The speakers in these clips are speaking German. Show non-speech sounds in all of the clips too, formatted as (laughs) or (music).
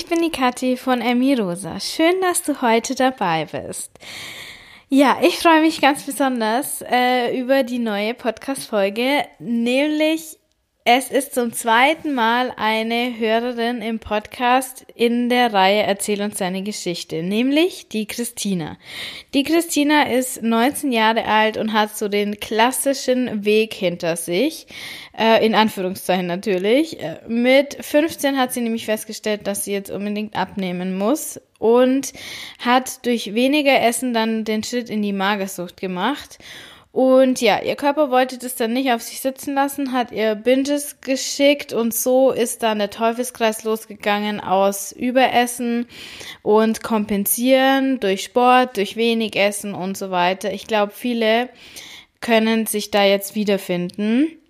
ich bin die Kathi von Emmy Rosa. Schön, dass du heute dabei bist. Ja, ich freue mich ganz besonders äh, über die neue Podcast-Folge, nämlich es ist zum zweiten Mal eine Hörerin im Podcast in der Reihe Erzähl uns deine Geschichte, nämlich die Christina. Die Christina ist 19 Jahre alt und hat so den klassischen Weg hinter sich, äh, in Anführungszeichen natürlich. Äh, mit 15 hat sie nämlich festgestellt, dass sie jetzt unbedingt abnehmen muss und hat durch weniger Essen dann den Schritt in die Magersucht gemacht. Und ja, ihr Körper wollte das dann nicht auf sich sitzen lassen, hat ihr Binges geschickt und so ist dann der Teufelskreis losgegangen aus Überessen und Kompensieren durch Sport, durch wenig Essen und so weiter. Ich glaube, viele können sich da jetzt wiederfinden.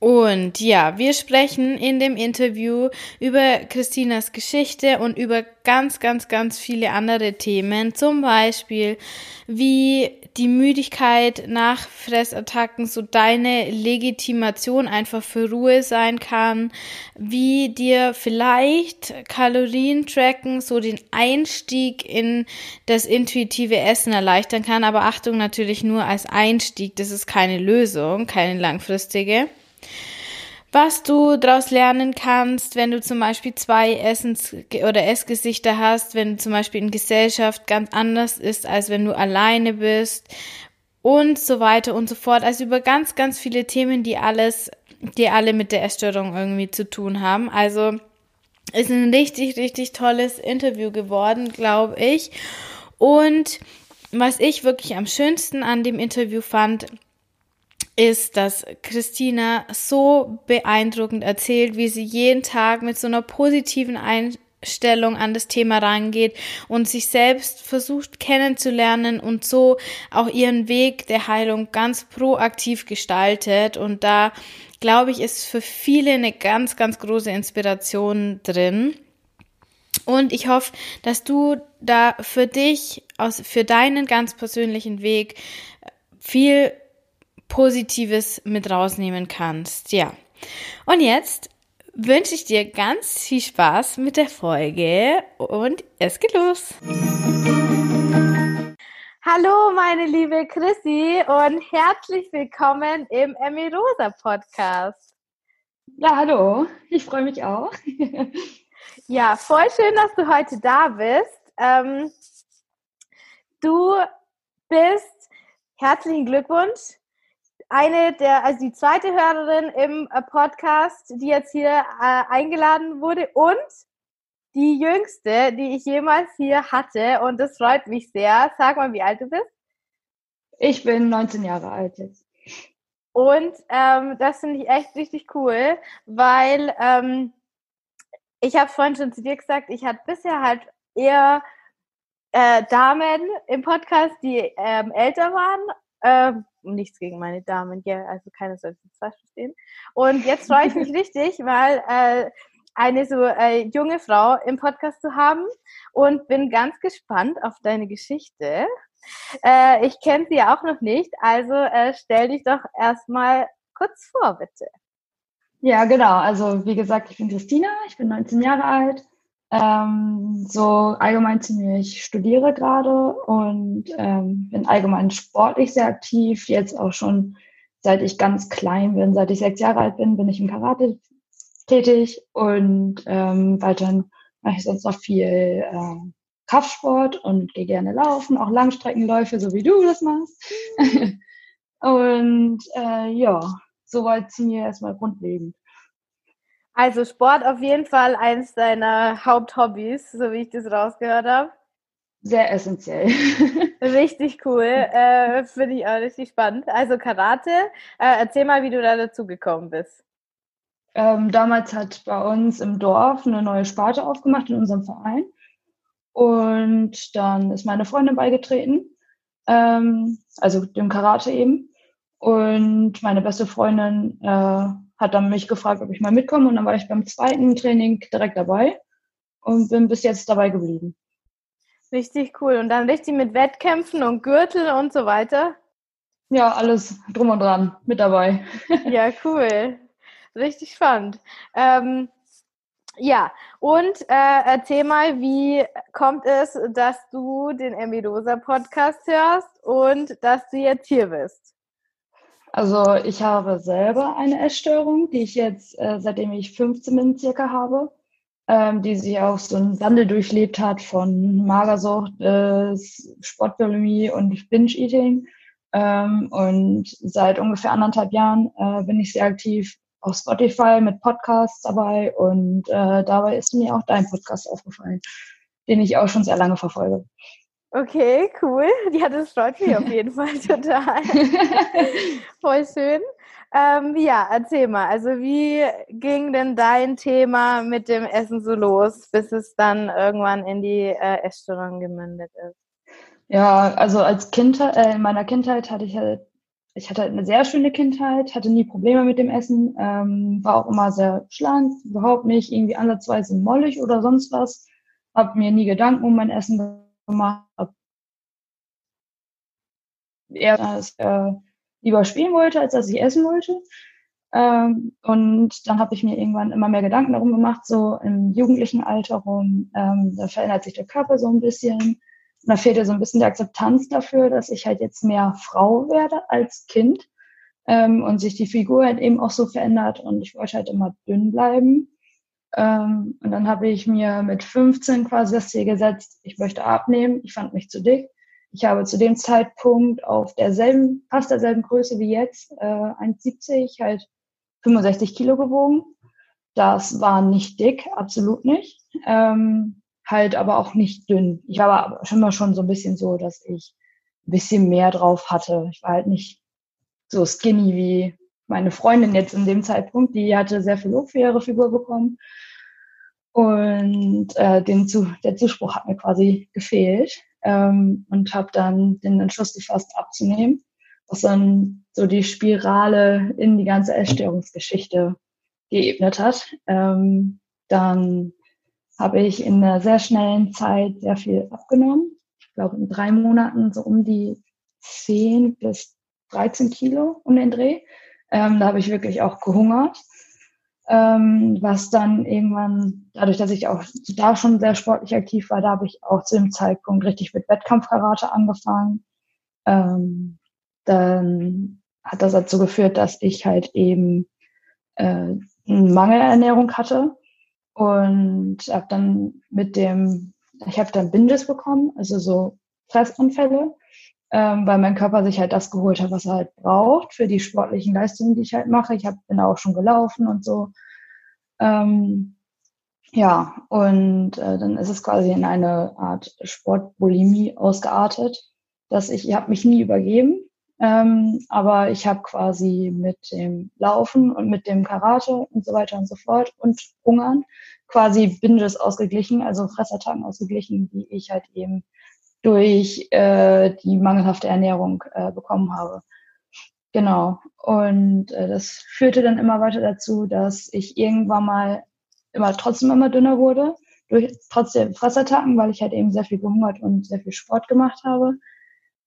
Und ja, wir sprechen in dem Interview über Christinas Geschichte und über ganz, ganz, ganz viele andere Themen. Zum Beispiel, wie die Müdigkeit nach Fressattacken so deine Legitimation einfach für Ruhe sein kann, wie dir vielleicht Kalorientracken so den Einstieg in das intuitive Essen erleichtern kann. Aber Achtung natürlich nur als Einstieg. Das ist keine Lösung, keine langfristige was du daraus lernen kannst, wenn du zum Beispiel zwei Essens- oder Essgesichter hast, wenn du zum Beispiel in Gesellschaft ganz anders ist, als wenn du alleine bist und so weiter und so fort. Also über ganz, ganz viele Themen, die alles, die alle mit der Essstörung irgendwie zu tun haben. Also ist ein richtig, richtig tolles Interview geworden, glaube ich. Und was ich wirklich am schönsten an dem Interview fand, ist, dass Christina so beeindruckend erzählt, wie sie jeden Tag mit so einer positiven Einstellung an das Thema rangeht und sich selbst versucht kennenzulernen und so auch ihren Weg der Heilung ganz proaktiv gestaltet. Und da, glaube ich, ist für viele eine ganz, ganz große Inspiration drin. Und ich hoffe, dass du da für dich, aus, für deinen ganz persönlichen Weg viel Positives mit rausnehmen kannst. Ja. Und jetzt wünsche ich dir ganz viel Spaß mit der Folge und es geht los. Hallo, meine liebe Chrissy und herzlich willkommen im Emmy Rosa Podcast. Ja, hallo. Ich freue mich auch. (laughs) ja, voll schön, dass du heute da bist. Ähm, du bist, herzlichen Glückwunsch, eine der, also die zweite Hörerin im äh, Podcast, die jetzt hier äh, eingeladen wurde und die jüngste, die ich jemals hier hatte. Und das freut mich sehr. Sag mal, wie alt du bist. Ich bin 19 Jahre alt jetzt. Und ähm, das finde ich echt richtig cool, weil ähm, ich habe vorhin schon zu dir gesagt, ich hatte bisher halt eher äh, Damen im Podcast, die ähm, älter waren. Ähm, nichts gegen meine Damen, ja, also keiner soll es falsch verstehen. Und jetzt freue ich mich (laughs) richtig, weil äh, eine so äh, junge Frau im Podcast zu haben und bin ganz gespannt auf deine Geschichte. Äh, ich kenne sie ja auch noch nicht, also äh, stell dich doch erstmal kurz vor, bitte. Ja, genau. Also wie gesagt, ich bin Christina, ich bin 19 Jahre alt, ähm, so allgemein ziemlich studiere gerade und ähm, bin allgemein sportlich sehr aktiv. Jetzt auch schon seit ich ganz klein bin, seit ich sechs Jahre alt bin, bin ich im Karate tätig und ähm, weiterhin mache ich sonst noch viel ähm, Kraftsport und gehe gerne laufen, auch Langstreckenläufe, so wie du das machst. (laughs) und äh, ja, soweit zu mir erstmal grundlegend. Also Sport auf jeden Fall eins deiner Haupthobbys, so wie ich das rausgehört habe. Sehr essentiell. (laughs) richtig cool. Äh, Finde ich auch richtig spannend. Also Karate, äh, erzähl mal, wie du da dazu gekommen bist. Ähm, damals hat bei uns im Dorf eine neue Sparte aufgemacht in unserem Verein. Und dann ist meine Freundin beigetreten, ähm, also dem Karate eben. Und meine beste Freundin äh, hat dann mich gefragt, ob ich mal mitkomme und dann war ich beim zweiten Training direkt dabei und bin bis jetzt dabei geblieben. Richtig cool. Und dann richtig mit Wettkämpfen und Gürtel und so weiter? Ja, alles drum und dran mit dabei. (laughs) ja, cool. Richtig spannend. Ähm, Ja, und äh, erzähl mal, wie kommt es, dass du den Emidosa Podcast hörst und dass du jetzt hier bist? Also ich habe selber eine Essstörung, die ich jetzt, äh, seitdem ich 15 bin, circa habe, ähm, die sich auch so einen Wandel durchlebt hat von Magersucht, äh, Sportbulimie und Binge-Eating. Ähm, und seit ungefähr anderthalb Jahren äh, bin ich sehr aktiv auf Spotify mit Podcasts dabei und äh, dabei ist mir auch dein Podcast aufgefallen, den ich auch schon sehr lange verfolge. Okay, cool. Ja, das freut mich auf jeden Fall (laughs) total. (laughs) Voll schön. Ähm, ja, erzähl mal. Also wie ging denn dein Thema mit dem Essen so los, bis es dann irgendwann in die äh, Essstörung gemündet ist? Ja, also als Kind, äh, in meiner Kindheit hatte ich halt, ich hatte halt eine sehr schöne Kindheit, hatte nie Probleme mit dem Essen, ähm, war auch immer sehr schlank, überhaupt nicht irgendwie ansatzweise mollig oder sonst was, habe mir nie Gedanken um mein Essen gemacht, eher das, äh, lieber spielen wollte, als dass ich essen wollte. Ähm, und dann habe ich mir irgendwann immer mehr Gedanken darum gemacht, so im jugendlichen Alter rum, ähm, da verändert sich der Körper so ein bisschen. Und da fehlt ja so ein bisschen die Akzeptanz dafür, dass ich halt jetzt mehr Frau werde als Kind ähm, und sich die Figur halt eben auch so verändert und ich wollte halt immer dünn bleiben. Ähm, und dann habe ich mir mit 15 quasi das Ziel gesetzt, ich möchte abnehmen, ich fand mich zu dick ich habe zu dem Zeitpunkt auf derselben, fast derselben Größe wie jetzt, äh, 1,70, halt 65 Kilo gewogen. Das war nicht dick, absolut nicht. Ähm, halt aber auch nicht dünn. Ich war aber schon mal schon so ein bisschen so, dass ich ein bisschen mehr drauf hatte. Ich war halt nicht so skinny wie meine Freundin jetzt in dem Zeitpunkt. Die hatte sehr viel Lob für ihre Figur bekommen. Und äh, den zu, der Zuspruch hat mir quasi gefehlt ähm, und habe dann den Entschluss gefasst, abzunehmen, was dann so die Spirale in die ganze Essstörungsgeschichte geebnet hat. Ähm, dann habe ich in einer sehr schnellen Zeit sehr viel abgenommen. Ich glaube, in drei Monaten so um die 10 bis 13 Kilo um den Dreh. Ähm, da habe ich wirklich auch gehungert ähm, was dann irgendwann, dadurch, dass ich auch da schon sehr sportlich aktiv war, da habe ich auch zu dem Zeitpunkt richtig mit Wettkampfkarate angefangen. Ähm, dann hat das dazu geführt, dass ich halt eben äh, Mangelernährung hatte und habe dann mit dem, ich habe dann Binges bekommen, also so Fressanfälle ähm, weil mein Körper sich halt das geholt hat, was er halt braucht für die sportlichen Leistungen, die ich halt mache. Ich hab, bin auch schon gelaufen und so. Ähm, ja, und äh, dann ist es quasi in eine Art Sportbulimie ausgeartet, dass ich, ich habe mich nie übergeben, ähm, aber ich habe quasi mit dem Laufen und mit dem Karate und so weiter und so fort und Hungern quasi Binges ausgeglichen, also Fressattacken ausgeglichen, die ich halt eben durch äh, die mangelhafte Ernährung äh, bekommen habe. Genau. Und äh, das führte dann immer weiter dazu, dass ich irgendwann mal immer trotzdem immer dünner wurde, durch trotzdem Fressattacken, weil ich halt eben sehr viel gehungert und sehr viel Sport gemacht habe.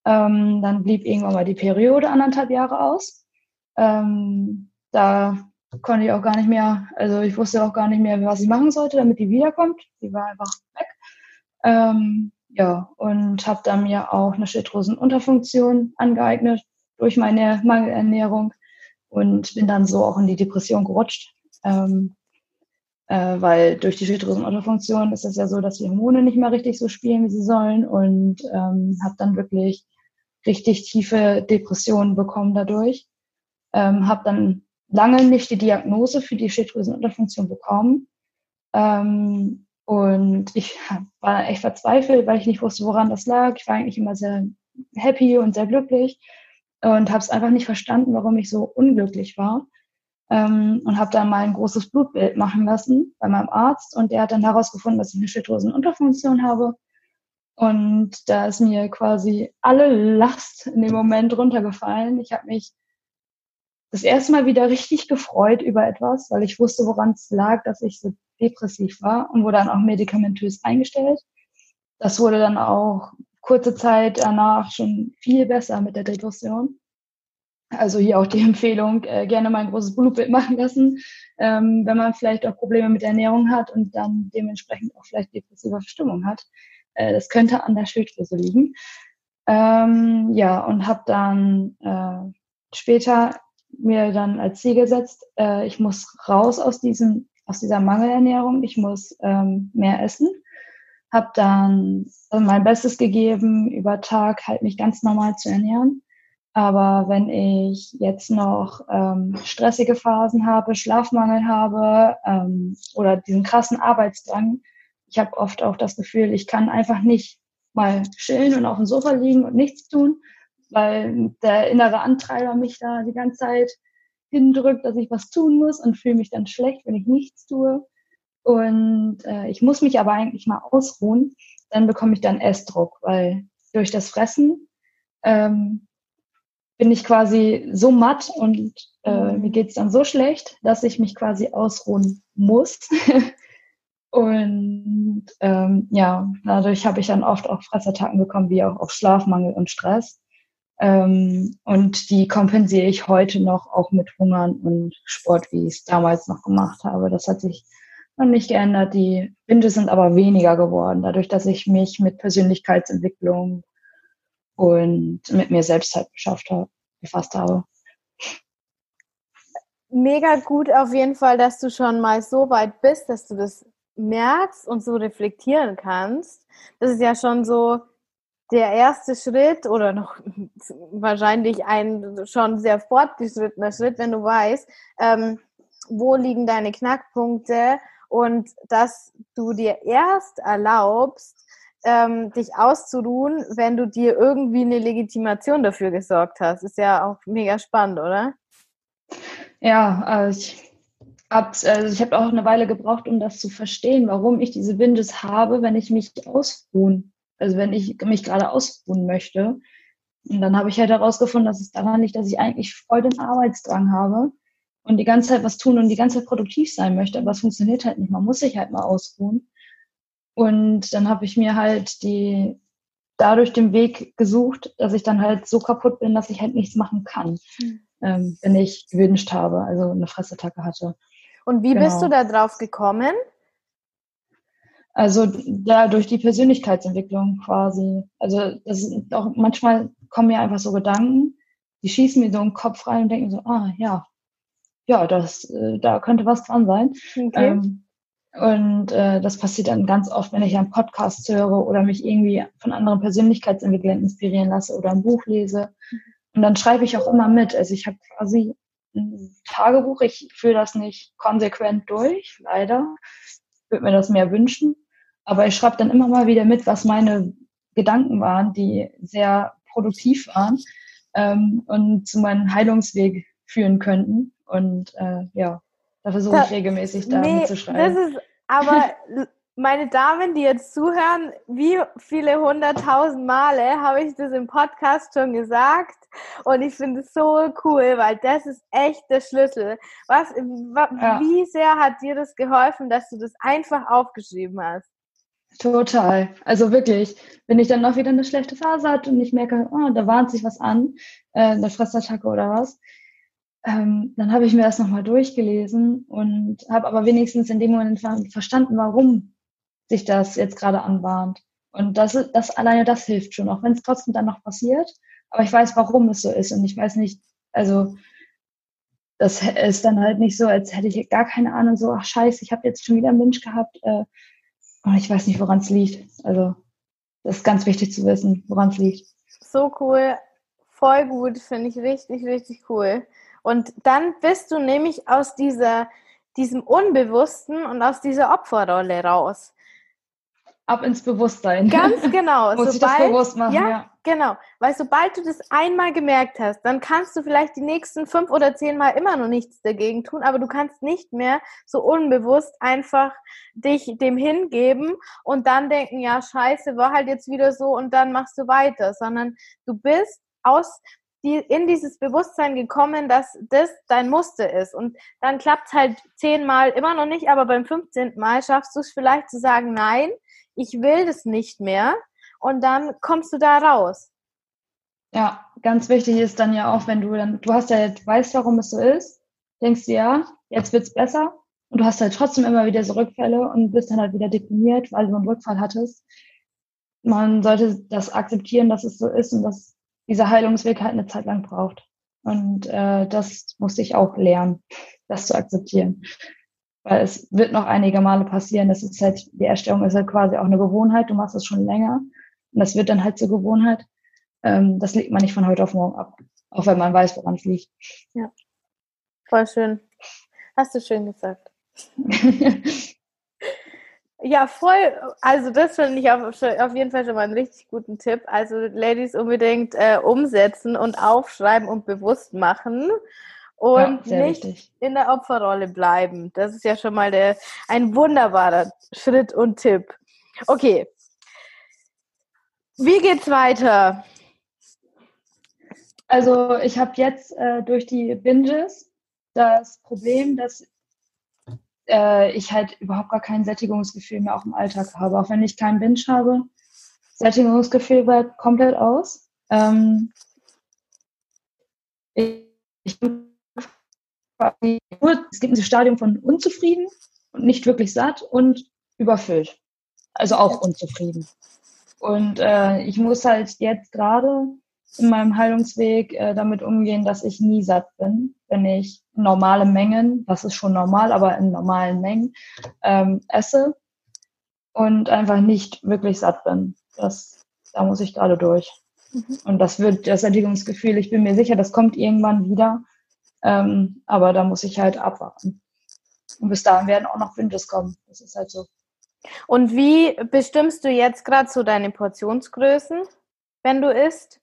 Ähm, dann blieb irgendwann mal die Periode anderthalb Jahre aus. Ähm, da konnte ich auch gar nicht mehr, also ich wusste auch gar nicht mehr, was ich machen sollte, damit die wiederkommt. Die war einfach weg. Ähm, ja, und habe dann mir auch eine Schilddrüsenunterfunktion angeeignet durch meine Mangelernährung und bin dann so auch in die Depression gerutscht. Ähm, äh, weil durch die Schilddrüsenunterfunktion ist es ja so, dass die Hormone nicht mehr richtig so spielen, wie sie sollen und ähm, habe dann wirklich richtig tiefe Depressionen bekommen dadurch. Ähm, habe dann lange nicht die Diagnose für die Schilddrüsenunterfunktion bekommen. Ähm, und ich war echt verzweifelt, weil ich nicht wusste, woran das lag. Ich war eigentlich immer sehr happy und sehr glücklich und habe es einfach nicht verstanden, warum ich so unglücklich war. Ähm, und habe dann mal ein großes Blutbild machen lassen bei meinem Arzt und der hat dann herausgefunden, dass ich eine Schilddrüsenunterfunktion habe. Und da ist mir quasi alle Last in dem Moment runtergefallen. Ich habe mich das erste Mal wieder richtig gefreut über etwas, weil ich wusste, woran es lag, dass ich so depressiv war und wurde dann auch medikamentös eingestellt. Das wurde dann auch kurze Zeit danach schon viel besser mit der Depression. Also hier auch die (laughs) Empfehlung, äh, gerne mal ein großes Blutbild machen lassen, ähm, wenn man vielleicht auch Probleme mit Ernährung hat und dann dementsprechend auch vielleicht depressive Verstimmung hat. Äh, das könnte an der Schilddrüse liegen. Ähm, ja, und habe dann äh, später mir dann als Ziel gesetzt, äh, ich muss raus aus diesem aus dieser Mangelernährung, ich muss ähm, mehr essen. Habe dann mein Bestes gegeben, über Tag halt mich ganz normal zu ernähren. Aber wenn ich jetzt noch ähm, stressige Phasen habe, Schlafmangel habe ähm, oder diesen krassen Arbeitsdrang, ich habe oft auch das Gefühl, ich kann einfach nicht mal chillen und auf dem Sofa liegen und nichts tun, weil der innere Antreiber mich da die ganze Zeit hindrückt, dass ich was tun muss und fühle mich dann schlecht, wenn ich nichts tue. Und äh, ich muss mich aber eigentlich mal ausruhen, dann bekomme ich dann Essdruck, weil durch das Fressen ähm, bin ich quasi so matt und äh, mir geht's dann so schlecht, dass ich mich quasi ausruhen muss. (laughs) und ähm, ja, dadurch habe ich dann oft auch Fressattacken bekommen, wie auch auf Schlafmangel und Stress. Ähm, und die kompensiere ich heute noch auch mit Hungern und Sport, wie ich es damals noch gemacht habe. Das hat sich noch nicht geändert. Die Winde sind aber weniger geworden, dadurch, dass ich mich mit Persönlichkeitsentwicklung und mit mir selbst halt beschafft habe, befasst habe. Mega gut auf jeden Fall, dass du schon mal so weit bist, dass du das merkst und so reflektieren kannst. Das ist ja schon so, der erste Schritt oder noch wahrscheinlich ein schon sehr fortgeschrittener Schritt, wenn du weißt, ähm, wo liegen deine Knackpunkte und dass du dir erst erlaubst, ähm, dich auszuruhen, wenn du dir irgendwie eine Legitimation dafür gesorgt hast. Ist ja auch mega spannend, oder? Ja, also ich habe also ich hab auch eine Weile gebraucht, um das zu verstehen, warum ich diese Bindes habe, wenn ich mich ausruhen also wenn ich mich gerade ausruhen möchte. Und dann habe ich halt herausgefunden, dass es daran liegt, dass ich eigentlich voll den Arbeitsdrang habe und die ganze Zeit was tun und die ganze Zeit produktiv sein möchte, aber es funktioniert halt nicht. Man muss sich halt mal ausruhen. Und dann habe ich mir halt die dadurch den Weg gesucht, dass ich dann halt so kaputt bin, dass ich halt nichts machen kann, mhm. ähm, wenn ich gewünscht habe, also eine Fressattacke hatte. Und wie genau. bist du da drauf gekommen? Also da durch die Persönlichkeitsentwicklung quasi. Also das ist auch manchmal kommen mir einfach so Gedanken, die schießen mir so im Kopf rein und denken so, ah ja, ja, das, äh, da könnte was dran sein. Okay. Ähm, und äh, das passiert dann ganz oft, wenn ich einen Podcast höre oder mich irgendwie von anderen Persönlichkeitsentwicklern inspirieren lasse oder ein Buch lese. Und dann schreibe ich auch immer mit. Also ich habe quasi ein Tagebuch. Ich führe das nicht konsequent durch, leider. Ich würde mir das mehr wünschen. Aber ich schreibe dann immer mal wieder mit, was meine Gedanken waren, die sehr produktiv waren ähm, und zu meinem Heilungsweg führen könnten. Und äh, ja, da versuche ich regelmäßig da nee, mitzuschreiben. Das ist aber, meine Damen, die jetzt zuhören, wie viele hunderttausend Male habe ich das im Podcast schon gesagt? Und ich finde es so cool, weil das ist echt der Schlüssel. Was, ja. Wie sehr hat dir das geholfen, dass du das einfach aufgeschrieben hast? Total. Also wirklich, wenn ich dann noch wieder eine schlechte Phase hatte und ich merke, oh, da warnt sich was an, äh, eine Fressattacke oder was, ähm, dann habe ich mir das nochmal durchgelesen und habe aber wenigstens in dem Moment verstanden, warum sich das jetzt gerade anbahnt. Und das, das alleine das hilft schon, auch wenn es trotzdem dann noch passiert. Aber ich weiß, warum es so ist und ich weiß nicht, also das ist dann halt nicht so, als hätte ich gar keine Ahnung, so, ach scheiße, ich habe jetzt schon wieder einen Mensch gehabt, äh, Oh, ich weiß nicht, woran es liegt. Also, das ist ganz wichtig zu wissen, woran es liegt. So cool. Voll gut. Finde ich richtig, richtig cool. Und dann bist du nämlich aus dieser, diesem Unbewussten und aus dieser Opferrolle raus ab ins Bewusstsein. Ganz (laughs) genau. Muss sobald, ich das bewusst machen, ja, ja, Genau. Weil sobald du das einmal gemerkt hast, dann kannst du vielleicht die nächsten fünf oder zehn Mal immer noch nichts dagegen tun, aber du kannst nicht mehr so unbewusst einfach dich dem hingeben und dann denken, ja, scheiße, war halt jetzt wieder so und dann machst du weiter, sondern du bist aus die, in dieses Bewusstsein gekommen, dass das dein Muster ist. Und dann klappt es halt zehnmal immer noch nicht, aber beim 15. Mal schaffst du es vielleicht zu sagen, nein, ich will das nicht mehr und dann kommst du da raus. Ja, ganz wichtig ist dann ja auch, wenn du dann, du hast ja, du weißt, warum es so ist, denkst du ja, jetzt wird's besser und du hast halt trotzdem immer wieder so Rückfälle und bist dann halt wieder deprimiert, weil du einen Rückfall hattest. Man sollte das akzeptieren, dass es so ist und dass dieser Heilungsweg halt eine Zeit lang braucht. Und äh, das musste ich auch lernen, das zu akzeptieren. Weil es wird noch einige Male passieren. Das ist halt, die Erstellung ist halt quasi auch eine Gewohnheit. Du machst es schon länger. Und das wird dann halt zur Gewohnheit. Ähm, das legt man nicht von heute auf morgen ab. Auch wenn man weiß, woran es liegt. Ja. Voll schön. Hast du schön gesagt. (laughs) Ja, voll. Also das finde ich auf, auf, jeden Fall schon mal einen richtig guten Tipp. Also Ladies unbedingt äh, umsetzen und aufschreiben und bewusst machen und ja, nicht wichtig. in der Opferrolle bleiben. Das ist ja schon mal der, ein wunderbarer Schritt und Tipp. Okay. Wie geht's weiter? Also ich habe jetzt äh, durch die Binges das Problem, dass äh, ich halt überhaupt gar kein Sättigungsgefühl mehr auch im Alltag habe. Auch wenn ich keinen Binge habe, Sättigungsgefühl bleibt komplett aus. Ähm, ich, ich es gibt ein Stadium von unzufrieden und nicht wirklich satt und überfüllt. Also auch unzufrieden. Und äh, ich muss halt jetzt gerade in meinem Heilungsweg äh, damit umgehen, dass ich nie satt bin, wenn ich normale Mengen, das ist schon normal, aber in normalen Mengen ähm, esse und einfach nicht wirklich satt bin. Das, da muss ich gerade durch. Mhm. Und das wird das Sättigungsgefühl, ich bin mir sicher, das kommt irgendwann wieder. Ähm, aber da muss ich halt abwarten. Und bis dahin werden auch noch Binges kommen. Das ist halt so. Und wie bestimmst du jetzt gerade so deine Portionsgrößen, wenn du isst?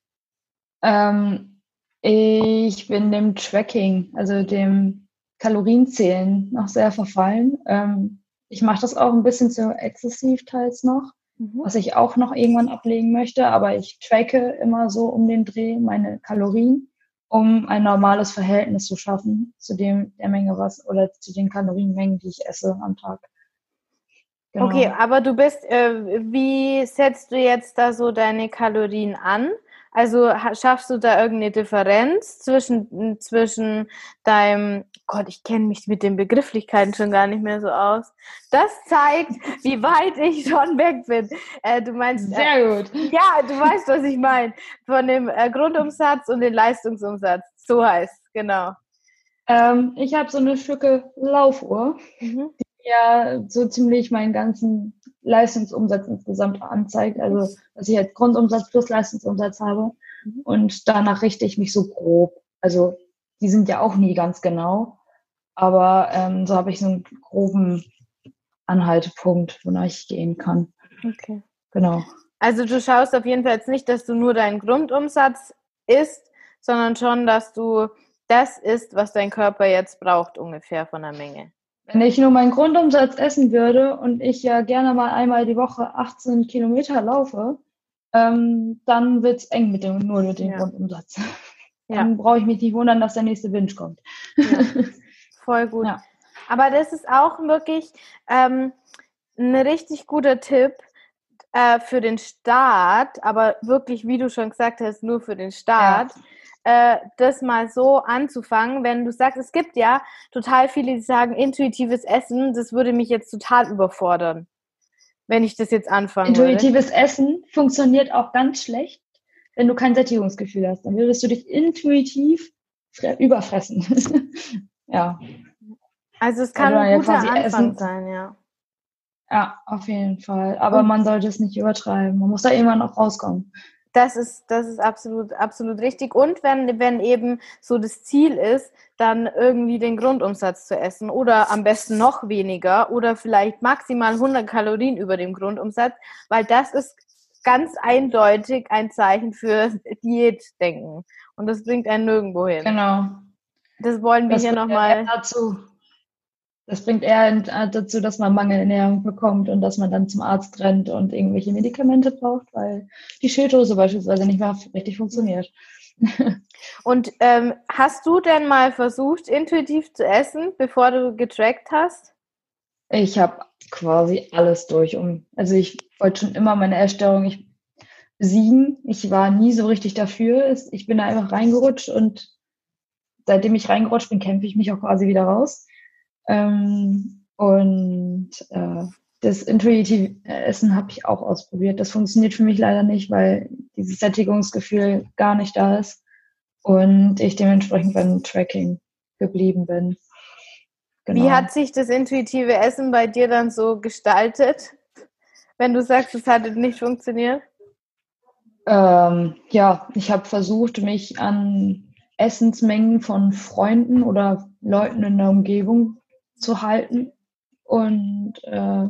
Ähm, ich bin dem Tracking, also dem Kalorienzählen noch sehr verfallen. Ähm, ich mache das auch ein bisschen zu exzessiv teils noch, mhm. was ich auch noch irgendwann ablegen möchte, aber ich tracke immer so um den Dreh meine Kalorien, um ein normales Verhältnis zu schaffen zu dem der Menge was oder zu den Kalorienmengen, die ich esse am Tag. Genau. Okay, aber du bist, äh, wie setzt du jetzt da so deine Kalorien an? Also schaffst du da irgendeine Differenz zwischen, zwischen deinem, Gott, ich kenne mich mit den Begrifflichkeiten schon gar nicht mehr so aus. Das zeigt, wie weit ich schon weg bin. Äh, du meinst. Äh, Sehr äh, gut. Ja, du weißt, was ich meine. Von dem äh, Grundumsatz und dem Leistungsumsatz. So heißt es, genau. Ähm, ich habe so eine Stücke Laufuhr, mhm. Ja so ziemlich meinen ganzen Leistungsumsatz insgesamt anzeigt. Also, dass ich halt Grundumsatz plus Leistungsumsatz habe. Mhm. Und danach richte ich mich so grob. Also, die sind ja auch nie ganz genau. Aber ähm, so habe ich so einen groben Anhaltepunkt, wonach ich gehen kann. Okay. Genau. Also du schaust auf jeden Fall jetzt nicht, dass du nur deinen Grundumsatz isst, sondern schon, dass du das isst, was dein Körper jetzt braucht, ungefähr von der Menge. Wenn ich nur meinen Grundumsatz essen würde und ich ja gerne mal einmal die Woche 18 Kilometer laufe, ähm, dann wird es eng mit dem, nur mit dem ja. Grundumsatz. Dann ja. brauche ich mich nicht wundern, dass der nächste Wind kommt. Ja. (laughs) Voll gut. Ja. Aber das ist auch wirklich ähm, ein richtig guter Tipp äh, für den Start, aber wirklich, wie du schon gesagt hast, nur für den Start. Äh, das mal so anzufangen, wenn du sagst, es gibt ja total viele, die sagen, intuitives Essen, das würde mich jetzt total überfordern, wenn ich das jetzt anfange. Intuitives würde. Essen funktioniert auch ganz schlecht, wenn du kein Sättigungsgefühl hast. Dann würdest du dich intuitiv überfressen. (laughs) ja. Also es kann ein guter Anfang essen. sein, ja. Ja, auf jeden Fall. Aber Und man sollte es nicht übertreiben. Man muss da irgendwann auch rauskommen. Das ist, das ist absolut, absolut richtig. Und wenn, wenn eben so das Ziel ist, dann irgendwie den Grundumsatz zu essen oder am besten noch weniger oder vielleicht maximal 100 Kalorien über dem Grundumsatz, weil das ist ganz eindeutig ein Zeichen für Diätdenken. Und das bringt einen nirgendwo hin. Genau. Das wollen wir das hier nochmal. Dazu das bringt eher äh, dazu, dass man Mangelernährung bekommt und dass man dann zum Arzt rennt und irgendwelche Medikamente braucht, weil die Schilddrüse beispielsweise nicht mehr richtig funktioniert. (laughs) Und ähm, hast du denn mal versucht, intuitiv zu essen, bevor du getrackt hast? Ich habe quasi alles durch. Um, also ich wollte schon immer meine Essstörung, ich besiegen. Ich war nie so richtig dafür. Ich bin da einfach reingerutscht und seitdem ich reingerutscht bin, kämpfe ich mich auch quasi wieder raus. Ähm, und äh, das intuitive Essen habe ich auch ausprobiert. Das funktioniert für mich leider nicht, weil dieses Sättigungsgefühl gar nicht da ist und ich dementsprechend beim Tracking geblieben bin. Genau. Wie hat sich das intuitive Essen bei dir dann so gestaltet, wenn du sagst, es hat nicht funktioniert? Ähm, ja, ich habe versucht, mich an Essensmengen von Freunden oder Leuten in der Umgebung zu halten. Und äh,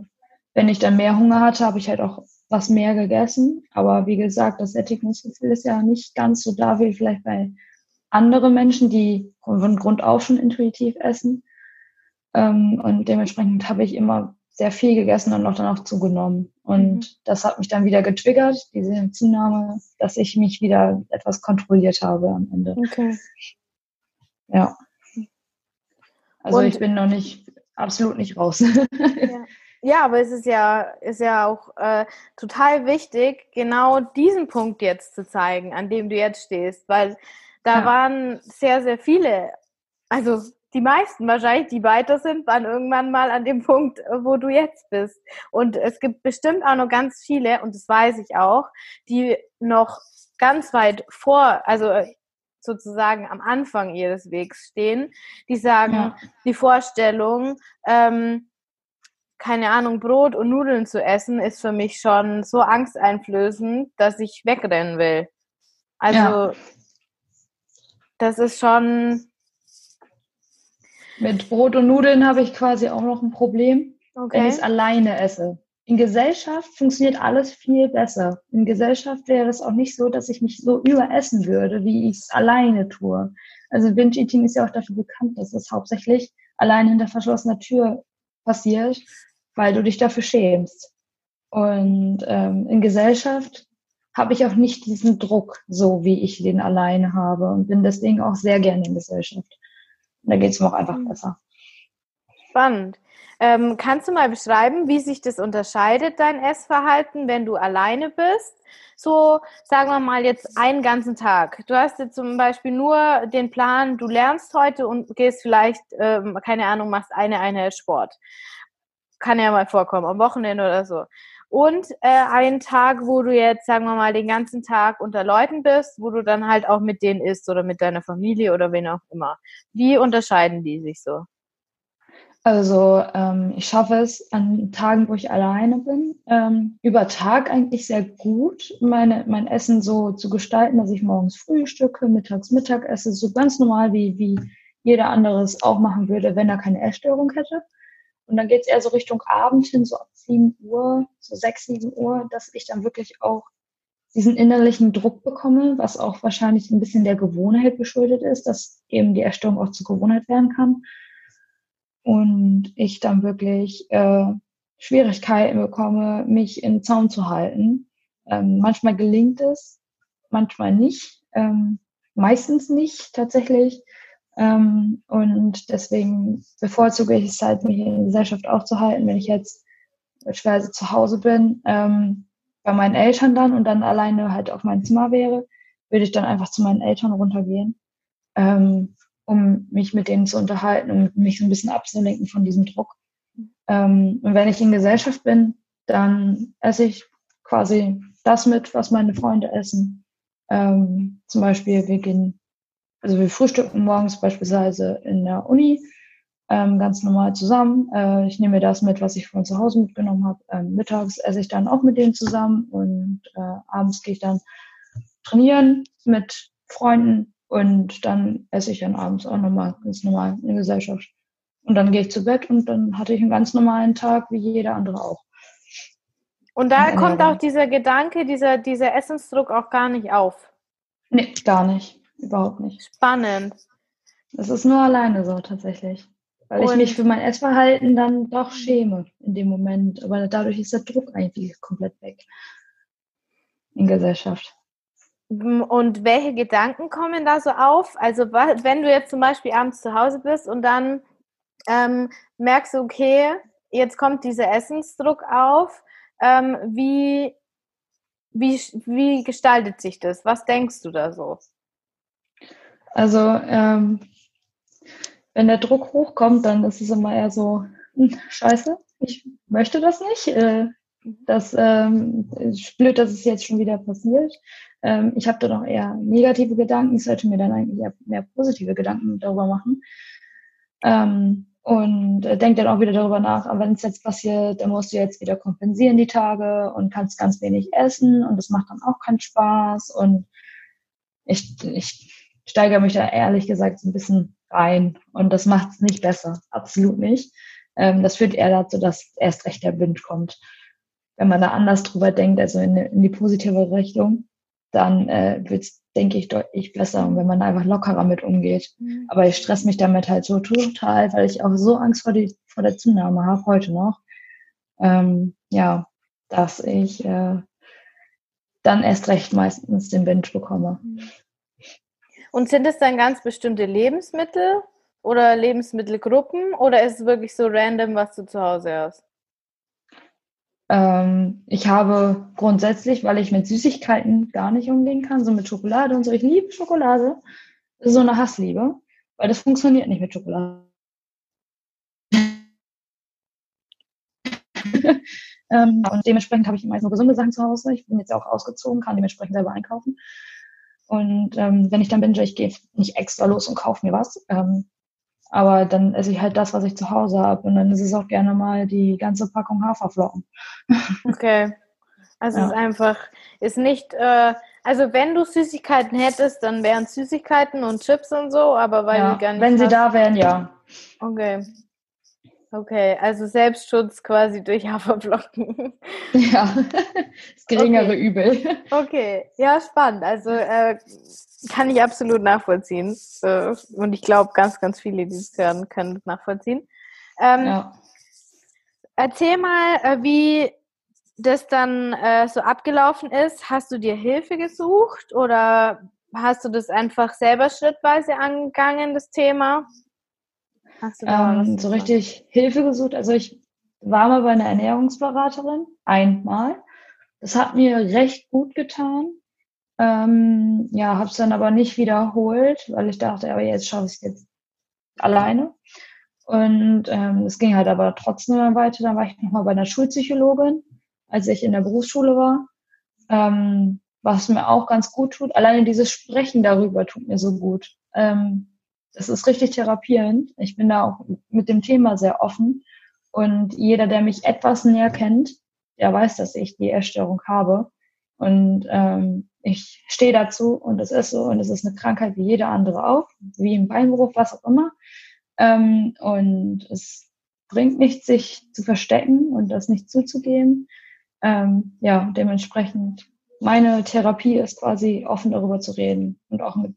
wenn ich dann mehr Hunger hatte, habe ich halt auch was mehr gegessen. Aber wie gesagt, das Sättigungsgefühl ist ja nicht ganz so da wie vielleicht bei anderen Menschen, die von Grund auf schon intuitiv essen. Ähm, und dementsprechend habe ich immer sehr viel gegessen und noch dann auch zugenommen. Und mhm. das hat mich dann wieder getriggert, diese Zunahme, dass ich mich wieder etwas kontrolliert habe am Ende. Okay. Ja. Also und, ich bin noch nicht, absolut nicht raus. (laughs) Ja. ja. aber es ist ja, ist ja auch äh, total wichtig, genau diesen Punkt jetzt zu zeigen, an dem du jetzt stehst, weil da ja. waren sehr, sehr viele, also die meisten wahrscheinlich, die weiter sind, waren irgendwann mal an dem Punkt, wo du jetzt bist. Und es gibt bestimmt auch noch ganz viele, und das weiß ich auch, die noch ganz weit vor, also sozusagen am Anfang ihres Wegs stehen, die sagen, ja. die Vorstellung, ähm, keine Ahnung, Brot und Nudeln zu essen, ist für mich schon so angsteinflößend, dass ich wegrennen will. Also, ja. das ist schon, mit Brot und Nudeln habe ich quasi auch noch ein Problem, okay. wenn ich es alleine esse. In Gesellschaft funktioniert alles viel besser. In Gesellschaft wäre es auch nicht so, dass ich mich so überessen würde, wie ich es alleine tue. Also Binge Eating ist ja auch dafür bekannt, dass es hauptsächlich allein hinter verschlossener Tür passiert, weil du dich dafür schämst. Und ähm, in Gesellschaft habe ich auch nicht diesen Druck, so wie ich den alleine habe und bin deswegen auch sehr gerne in Gesellschaft. Und da geht es mir auch einfach mhm. besser. Spannend. Ähm, kannst du mal beschreiben, wie sich das unterscheidet, dein Essverhalten, wenn du alleine bist? So, sagen wir mal jetzt einen ganzen Tag. Du hast jetzt zum Beispiel nur den Plan, du lernst heute und gehst vielleicht, ähm, keine Ahnung, machst eine Einheit Sport. Kann ja mal vorkommen, am Wochenende oder so und äh, einen Tag, wo du jetzt, sagen wir mal, den ganzen Tag unter Leuten bist, wo du dann halt auch mit denen isst oder mit deiner Familie oder wen auch immer. Wie unterscheiden die sich so? Also ähm, ich schaffe es an Tagen, wo ich alleine bin, ähm, über Tag eigentlich sehr gut, meine, mein Essen so zu gestalten, dass ich morgens frühstücke, mittags Mittag esse, so ganz normal, wie, wie jeder andere es auch machen würde, wenn er keine Essstörung hätte. Und dann geht es eher so Richtung Abend hin, so ab 7 Uhr, so 6, 7 Uhr, dass ich dann wirklich auch diesen innerlichen Druck bekomme, was auch wahrscheinlich ein bisschen der Gewohnheit geschuldet ist, dass eben die Erstörung auch zur Gewohnheit werden kann. Und ich dann wirklich äh, Schwierigkeiten bekomme, mich in Zaum zu halten. Ähm, manchmal gelingt es, manchmal nicht. Ähm, meistens nicht tatsächlich. Ähm, und deswegen bevorzuge ich es halt, mich in der Gesellschaft aufzuhalten, wenn ich jetzt beispielsweise zu Hause bin, ähm, bei meinen Eltern dann und dann alleine halt auf mein Zimmer wäre, würde ich dann einfach zu meinen Eltern runtergehen, ähm, um mich mit denen zu unterhalten um mich so ein bisschen abzulenken von diesem Druck. Ähm, und wenn ich in Gesellschaft bin, dann esse ich quasi das mit, was meine Freunde essen. Ähm, zum Beispiel, wir gehen also wir frühstücken morgens beispielsweise in der Uni ähm, ganz normal zusammen. Äh, ich nehme das mit, was ich von zu Hause mitgenommen habe. Ähm, mittags esse ich dann auch mit denen zusammen und äh, abends gehe ich dann trainieren mit Freunden und dann esse ich dann abends auch nochmal ganz normal in Gesellschaft. Und dann gehe ich zu Bett und dann hatte ich einen ganz normalen Tag wie jeder andere auch. Und da kommt auch dieser Gedanke, dieser, dieser Essensdruck auch gar nicht auf. Nee, gar nicht. Überhaupt nicht. Spannend. Das ist nur alleine so tatsächlich. Weil und ich mich für mein Essverhalten dann doch schäme in dem Moment. Aber dadurch ist der Druck eigentlich komplett weg in Gesellschaft. Und welche Gedanken kommen da so auf? Also wenn du jetzt zum Beispiel abends zu Hause bist und dann ähm, merkst du, okay, jetzt kommt dieser Essensdruck auf, ähm, wie wie, wie gestaltet sich das? Was denkst du da so? Also, ähm, wenn der Druck hochkommt, dann ist es immer eher so, hm, scheiße, ich möchte das nicht. Äh, das ähm, ist blöd, dass es jetzt schon wieder passiert. Ähm, ich habe da noch eher negative Gedanken. Ich sollte mir dann eigentlich eher mehr positive Gedanken darüber machen. Ähm, und äh, denke dann auch wieder darüber nach, aber wenn es jetzt passiert, dann musst du jetzt wieder kompensieren die Tage und kannst ganz wenig essen und das macht dann auch keinen Spaß. Und ich, ich steigere mich da ehrlich gesagt so ein bisschen rein und das macht es nicht besser, absolut nicht. Ähm, das führt eher dazu, dass erst recht der Wind kommt wenn man da anders drüber denkt, also in, in die positive Richtung, dann äh, wird es, denke ich, deutlich besser und wenn man einfach lockerer mit umgeht. Mhm. Aber ich stress mich damit halt so total, weil ich auch so Angst vor, die, vor der Zunahme habe, heute noch. Ähm, ja, dass ich äh, dann erst recht meistens den Binge bekomme. Mhm. Und sind es dann ganz bestimmte Lebensmittel oder Lebensmittelgruppen oder ist es wirklich so random, was du zu Hause hast? Ähm, ich habe grundsätzlich, weil ich mit Süßigkeiten gar nicht umgehen kann, so mit Schokolade und so, ich liebe Schokolade, so eine Hassliebe, weil das funktioniert nicht mit Schokolade. (laughs) ähm, und dementsprechend habe ich meist nur gesunde Sachen zu Hause. Ich bin jetzt auch ausgezogen, kann dementsprechend selber einkaufen. Und ähm, wenn ich dann binge, ich gehe nicht extra los und kaufe mir was. Ähm, aber dann esse ich halt das, was ich zu Hause habe. Und dann ist es auch gerne mal die ganze Packung Haferflocken. (laughs) Okay. Also ja. es ist einfach, ist nicht, äh, also wenn du Süßigkeiten hättest, dann wären Süßigkeiten und Chips und so, aber weil ja, die gar nicht. Wenn hast, sie da wären, ja. Okay. Okay, also Selbstschutz quasi durch Haferflocken. Ja, (laughs) das geringere okay. Übel. Okay, ja, spannend. Also äh, kann ich absolut nachvollziehen. Äh, und ich glaube, ganz, ganz viele, die es hören, können das nachvollziehen. Ähm, ja. Erzähl mal, äh, wie das dann äh, so abgelaufen ist. Hast du dir Hilfe gesucht oder hast du das einfach selber schrittweise angegangen, das Thema? Hast du da ähm, so richtig Hilfe gesucht? Also ich war mal bei einer Ernährungsberaterin, einmal. Das hat mir recht gut getan. Ähm, ja, habe es dann aber nicht wiederholt, weil ich dachte, aber jetzt schaffe ich es jetzt alleine. Und ähm, es ging halt aber trotzdem weiter. Dann war ich nochmal bei einer Schulpsychologin, als ich in der Berufsschule war. Ähm, was mir auch ganz gut tut. Alleine dieses Sprechen darüber tut mir so gut. Ähm, das ist richtig therapierend. Ich bin da auch mit dem Thema sehr offen. Und jeder, der mich etwas näher kennt, der weiß, dass ich die Essstörung habe. Und ähm, ich stehe dazu und es ist so und es ist eine Krankheit wie jede andere auch, wie im Beinbruch, was auch immer. Ähm, und es bringt nichts, sich zu verstecken und das nicht zuzugeben. Ähm, ja, dementsprechend meine Therapie ist quasi offen darüber zu reden und auch mit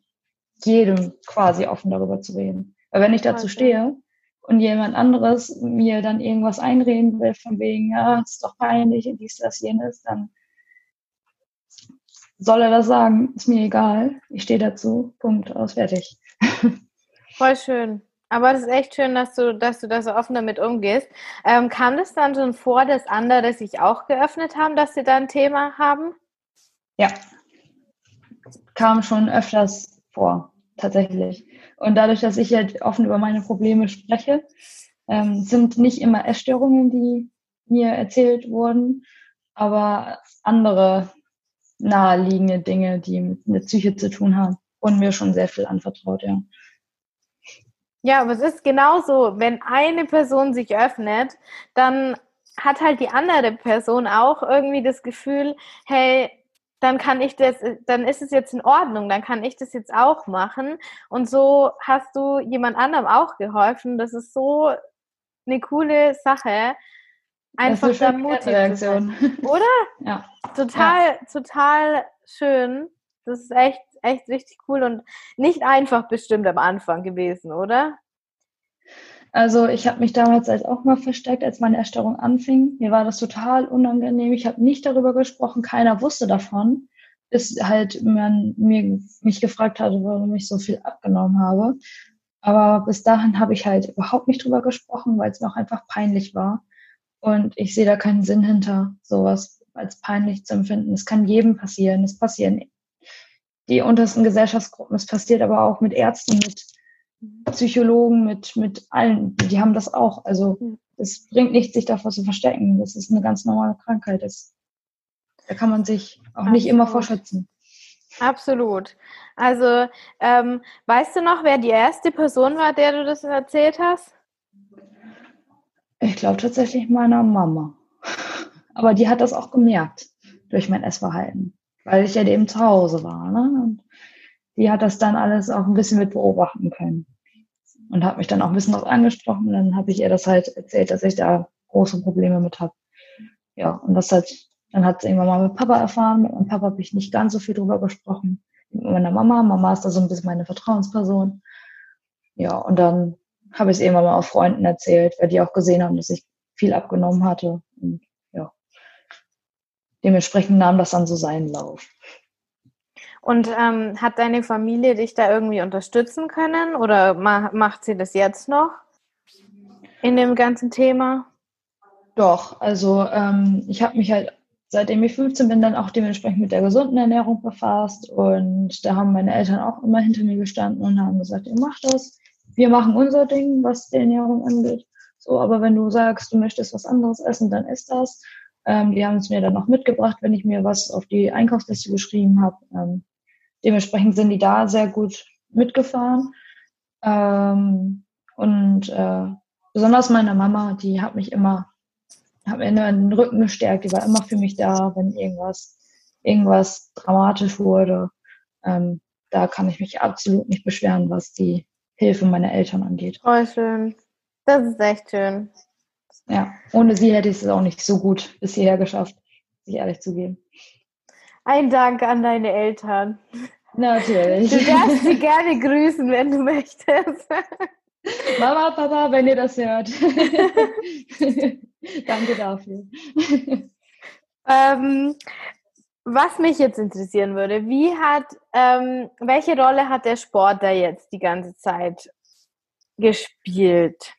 jedem quasi offen darüber zu reden. Weil wenn ich dazu stehe und jemand anderes mir dann irgendwas einreden will, von wegen, ja, es ist doch peinlich und dies, das, jenes, dann soll er das sagen, ist mir egal. Ich stehe dazu. Punkt, aus, fertig. (laughs) Voll schön. Aber es ist echt schön, dass du, dass du da so offen damit umgehst. Ähm, kam das dann schon vor, dass andere sich auch geöffnet haben, dass sie da ein Thema haben? Ja. Kam schon öfters vor, tatsächlich. Und dadurch, dass ich halt offen über meine Probleme spreche, ähm, sind nicht immer Essstörungen, die mir erzählt wurden, aber andere naheliegende Dinge, die mit, mit Psyche zu tun haben und mir schon sehr viel anvertraut, ja. Ja, aber es ist genauso, wenn eine Person sich öffnet, dann hat halt die andere Person auch irgendwie das Gefühl, hey, dann kann ich das, dann ist es jetzt in Ordnung, dann kann ich das jetzt auch machen. Und so hast du jemand anderem auch geholfen. Das ist so eine coole Sache, einfach da mutig Reaktion. (laughs) Oder? ja. Total, ja. total schön. Das ist echt, echt richtig cool und nicht einfach bestimmt am Anfang gewesen, oder? Also ich habe mich damals halt auch mal versteckt, als meine Erstörung anfing. Mir war das total unangenehm. Ich habe nicht darüber gesprochen, keiner wusste davon, bis halt man mir, mich gefragt hatte, warum ich so viel abgenommen habe. Aber bis dahin habe ich halt überhaupt nicht drüber gesprochen, weil es mir auch einfach peinlich war. Und ich sehe da keinen Sinn hinter, sowas als peinlich zu empfinden. Es kann jedem passieren. Es passieren die untersten Gesellschaftsgruppen. Es passiert aber auch mit Ärzten, mit Psychologen, mit, mit allen. Die haben das auch. Also es bringt nichts, sich davor zu verstecken. Das ist eine ganz normale Krankheit. Das, da kann man sich auch Absolut. nicht immer vorschützen. Absolut. Also, ähm, weißt du noch, wer die erste Person war, der du das erzählt hast? Ich glaube tatsächlich meiner Mama. (laughs) Aber die hat das auch gemerkt durch mein Essverhalten, weil ich ja eben zu Hause war. Ne? Und die hat das dann alles auch ein bisschen mit beobachten können und hat mich dann auch ein bisschen darauf angesprochen. Und dann habe ich ihr das halt erzählt, dass ich da große Probleme mit habe. Ja, und das halt, dann hat sie irgendwann mal mit Papa erfahren. Mit meinem Papa habe ich nicht ganz so viel drüber gesprochen. Mit meiner Mama. Mama ist da so ein bisschen meine Vertrauensperson. Ja, und dann habe ich es irgendwann mal auf Freunden erzählt, weil die auch gesehen haben, dass ich viel abgenommen hatte. Und ja, dementsprechend nahm das dann so seinen Lauf. Und ähm, hat deine Familie dich da irgendwie unterstützen können oder ma macht sie das jetzt noch in dem ganzen Thema? Doch, also ähm, ich habe mich halt seitdem ich 15 bin, dann auch dementsprechend mit der gesunden Ernährung befasst. Und da haben meine Eltern auch immer hinter mir gestanden und haben gesagt, ihr macht das. Wir machen unser Ding, was die Ernährung angeht. So, aber wenn du sagst, du möchtest was anderes essen, dann isst das. Ähm, die haben es mir dann noch mitgebracht, wenn ich mir was auf die Einkaufsliste geschrieben habe. Ähm, dementsprechend sind die da sehr gut mitgefahren. Ähm, und äh, besonders meine Mama, die hat mich immer, hat mir in den Rücken gestärkt, die war immer für mich da, wenn irgendwas, irgendwas dramatisch wurde. Ähm, da kann ich mich absolut nicht beschweren, was die Hilfe meiner Eltern angeht. Voll schön. Das ist echt schön. Ja, ohne sie hätte ich es auch nicht so gut bis hierher geschafft, sich ehrlich zu geben. Ein Dank an deine Eltern. Natürlich. Du darfst sie gerne grüßen, wenn du möchtest. Mama, Papa, wenn ihr das hört. (laughs) Danke dafür. Ähm, was mich jetzt interessieren würde, wie hat, ähm, welche Rolle hat der Sport da jetzt die ganze Zeit gespielt?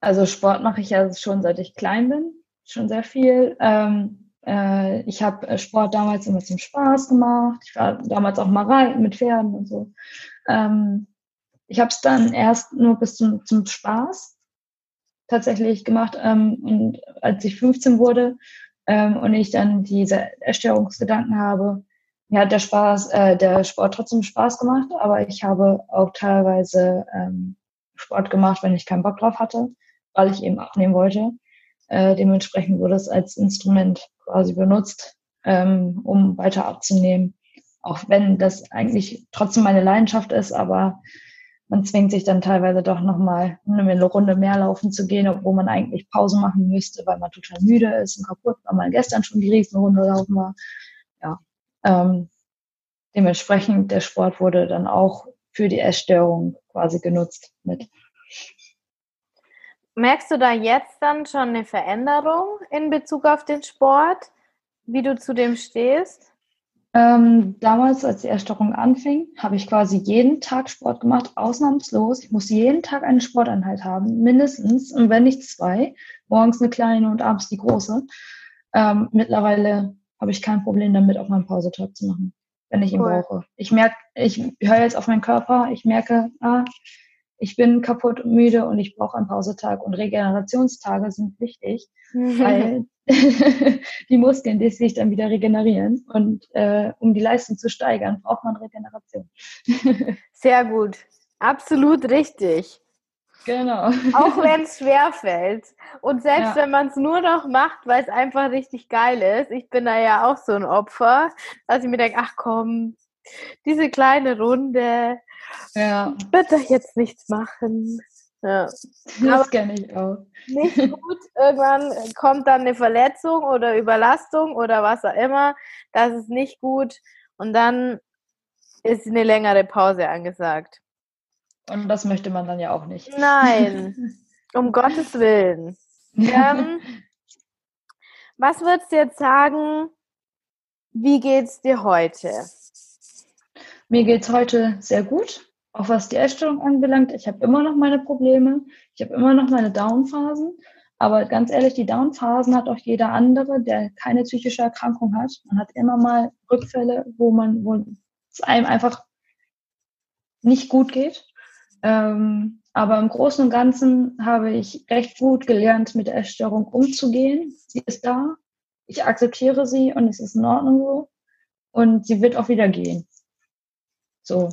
Also Sport mache ich ja schon seit ich klein bin, schon sehr viel. Ähm, äh, ich habe äh, Sport damals immer zum Spaß gemacht. Ich war damals auch mal rein mit Pferden und so. Ähm, ich habe es dann erst nur bis zum, zum Spaß tatsächlich gemacht. Ähm, und als ich 15 wurde ähm, und ich dann diese Erstörungsgedanken habe, mir hat der Spaß, äh, der Sport trotzdem Spaß gemacht, aber ich habe auch teilweise ähm, Sport gemacht, wenn ich keinen Bock drauf hatte, weil ich eben abnehmen wollte. Äh, dementsprechend wurde es als Instrument quasi benutzt, ähm, um weiter abzunehmen. Auch wenn das eigentlich trotzdem meine Leidenschaft ist, aber man zwingt sich dann teilweise doch nochmal eine Runde mehr laufen zu gehen, obwohl man eigentlich Pause machen müsste, weil man total müde ist und kaputt, weil man gestern schon die Riesenrunde laufen war. Ja, ähm, dementsprechend der Sport wurde dann auch für die Essstörung quasi genutzt mit. Merkst du da jetzt dann schon eine Veränderung in Bezug auf den Sport, wie du zu dem stehst? Ähm, damals, als die Erstörung anfing, habe ich quasi jeden Tag Sport gemacht, ausnahmslos. Ich musste jeden Tag eine Sporteinheit haben, mindestens, und wenn nicht zwei. Morgens eine kleine und abends die große. Ähm, mittlerweile habe ich kein Problem damit, auch mal einen Pausetag zu machen, wenn ich ihn cool. brauche. Ich merke, ich höre jetzt auf meinen Körper, ich merke, ah, ich bin kaputt und müde und ich brauche einen Pausetag und Regenerationstage sind wichtig, (laughs) weil (laughs) die Muskeln die sich dann wieder regenerieren und äh, um die Leistung zu steigern, braucht man Regeneration. (laughs) Sehr gut, absolut richtig. Genau. (laughs) Auch wenn es schwer fällt. Und selbst ja. wenn man es nur noch macht, weil es einfach richtig geil ist, ich bin da ja auch so ein Opfer, dass ich mir denke, ach komm, diese kleine Runde, ja. Ich würde doch jetzt nichts machen. Ja. Das kenne ich auch. Nicht gut. Irgendwann kommt dann eine Verletzung oder Überlastung oder was auch immer. Das ist nicht gut. Und dann ist eine längere Pause angesagt. Und das möchte man dann ja auch nicht. Nein, (laughs) um Gottes Willen. Ähm, was würdest du jetzt sagen, wie geht's dir heute? Mir geht es heute sehr gut, auch was die Essstörung anbelangt. Ich habe immer noch meine Probleme, ich habe immer noch meine Downphasen, Aber ganz ehrlich, die Down-Phasen hat auch jeder andere, der keine psychische Erkrankung hat. Man hat immer mal Rückfälle, wo man, wo es einem einfach nicht gut geht. Ähm, aber im Großen und Ganzen habe ich recht gut gelernt, mit der Essstörung umzugehen. Sie ist da. Ich akzeptiere sie und es ist in Ordnung so. Und sie wird auch wieder gehen. So,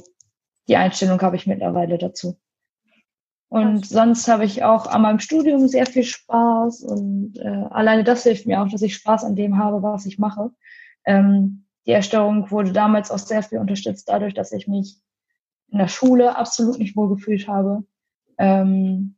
die Einstellung habe ich mittlerweile dazu. Und sonst habe ich auch an meinem Studium sehr viel Spaß und äh, alleine das hilft mir auch, dass ich Spaß an dem habe, was ich mache. Ähm, die Erstörung wurde damals auch sehr viel unterstützt dadurch, dass ich mich in der Schule absolut nicht wohl gefühlt habe. Ähm,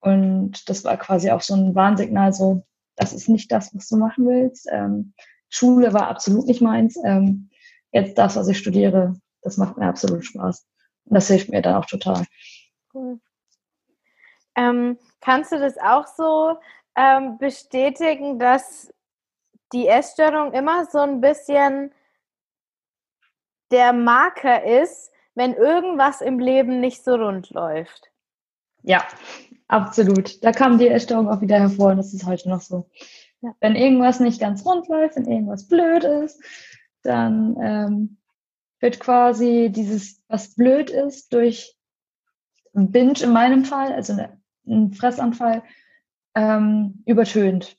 und das war quasi auch so ein Warnsignal, so, das ist nicht das, was du machen willst. Ähm, Schule war absolut nicht meins. Ähm, jetzt das, was ich studiere, das macht mir absolut Spaß. Und das hilft mir dann auch total. Cool. Ähm, kannst du das auch so ähm, bestätigen, dass die Essstörung immer so ein bisschen der Marker ist, wenn irgendwas im Leben nicht so rund läuft? Ja, absolut. Da kam die Essstörung auch wieder hervor und das ist heute noch so. Ja. Wenn irgendwas nicht ganz rund läuft, wenn irgendwas blöd ist, dann ähm, wird quasi dieses, was blöd ist, durch ein Binge in meinem Fall, also ein Fressanfall, ähm, übertönt.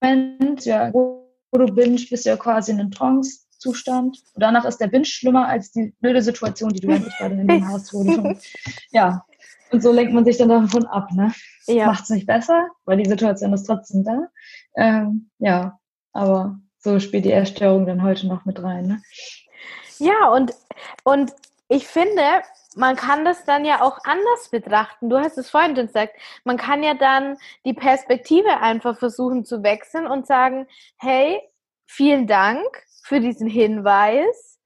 Moment, ja, wo du binge, bist du ja quasi in einem Trance-Zustand. Und danach ist der Binge schlimmer als die blöde Situation, die du eigentlich gerade in dem. Wo du (laughs) ja, und so lenkt man sich dann davon ab. Ne? Ja. Macht es nicht besser, weil die Situation ist trotzdem da. Ähm, ja, aber so spielt die Erstörung dann heute noch mit rein. Ne? Ja, und, und ich finde, man kann das dann ja auch anders betrachten. Du hast es vorhin schon gesagt. Man kann ja dann die Perspektive einfach versuchen zu wechseln und sagen, hey, vielen Dank für diesen Hinweis.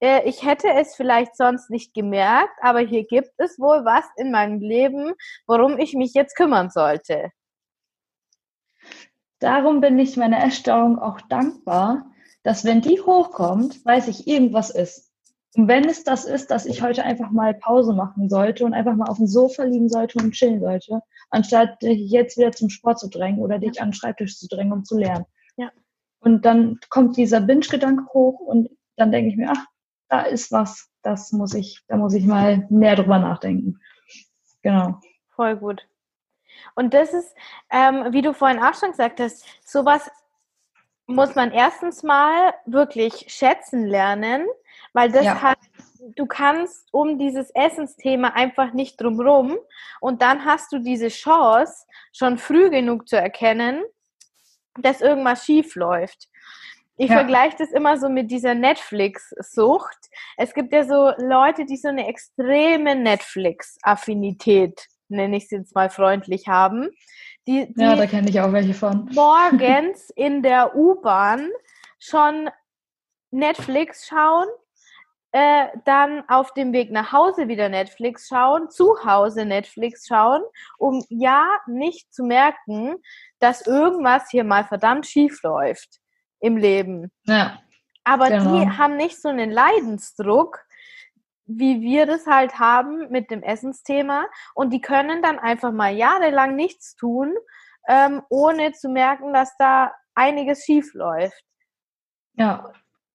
Äh, ich hätte es vielleicht sonst nicht gemerkt, aber hier gibt es wohl was in meinem Leben, worum ich mich jetzt kümmern sollte. Darum bin ich meiner Essstörung auch dankbar, dass wenn die hochkommt, weiß ich, irgendwas ist. Und wenn es das ist, dass ich heute einfach mal Pause machen sollte und einfach mal auf dem Sofa liegen sollte und chillen sollte, anstatt dich jetzt wieder zum Sport zu drängen oder dich ja. an den Schreibtisch zu drängen, um zu lernen. Ja. Und dann kommt dieser Binge-Gedanke hoch und dann denke ich mir, ach, da ist was, das muss ich, da muss ich mal mehr drüber nachdenken. Genau. Voll gut. Und das ist, ähm, wie du vorhin auch schon gesagt hast, sowas muss man erstens mal wirklich schätzen lernen, weil das ja. hat, du kannst um dieses Essensthema einfach nicht drumrum und dann hast du diese Chance, schon früh genug zu erkennen, dass irgendwas schief läuft. Ich ja. vergleiche das immer so mit dieser Netflix-Sucht. Es gibt ja so Leute, die so eine extreme Netflix-Affinität nenne ich es jetzt mal freundlich, haben. Die, die ja, da kenne ich auch welche von. (laughs) Morgens in der U-Bahn schon Netflix schauen, äh, dann auf dem Weg nach Hause wieder Netflix schauen, zu Hause Netflix schauen, um ja nicht zu merken, dass irgendwas hier mal verdammt schief läuft im Leben. Ja. Aber genau. die haben nicht so einen Leidensdruck, wie wir das halt haben mit dem Essensthema. Und die können dann einfach mal jahrelang nichts tun, ähm, ohne zu merken, dass da einiges schief läuft. Ja,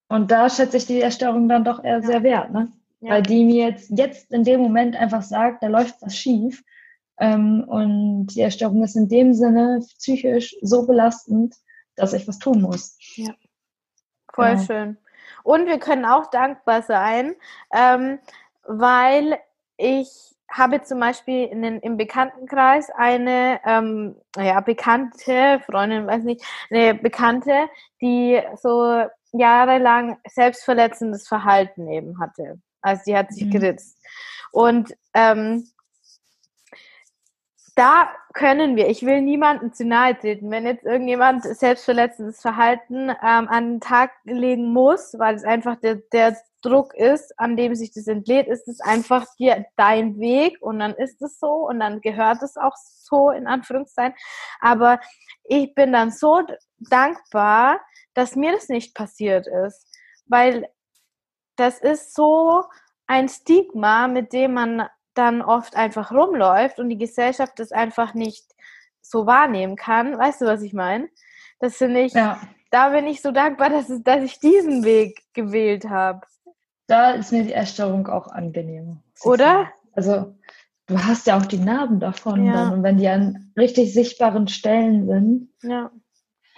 und da schätze ich die Erstörung dann doch eher ja. sehr wert, ne? Ja. Weil die mir jetzt, jetzt in dem Moment einfach sagt, da läuft was schief. Ähm, und die Erstörung ist in dem Sinne psychisch so belastend, dass ich was tun muss. Ja. Voll genau. schön. Und wir können auch dankbar sein, ähm, weil ich habe zum Beispiel in den, im Bekanntenkreis eine ähm, ja, bekannte Freundin, weiß nicht, eine Bekannte, die so jahrelang selbstverletzendes Verhalten eben hatte. Also die hat sich mhm. geritzt. Und ähm, da können wir, ich will niemanden zu nahe treten, wenn jetzt irgendjemand selbstverletzendes Verhalten ähm, an den Tag legen muss, weil es einfach der, der Druck ist, an dem sich das entlädt, ist es einfach dir dein Weg und dann ist es so und dann gehört es auch so in Anführungszeichen. Aber ich bin dann so dankbar, dass mir das nicht passiert ist, weil das ist so ein Stigma, mit dem man dann oft einfach rumläuft und die Gesellschaft das einfach nicht so wahrnehmen kann. Weißt du, was ich meine? Das finde ich, ja. da bin ich so dankbar, dass, es, dass ich diesen Weg gewählt habe. Da ist mir die Essstörung auch angenehmer. Oder? Also du hast ja auch die Narben davon ja. dann und wenn die an richtig sichtbaren Stellen sind. Ja.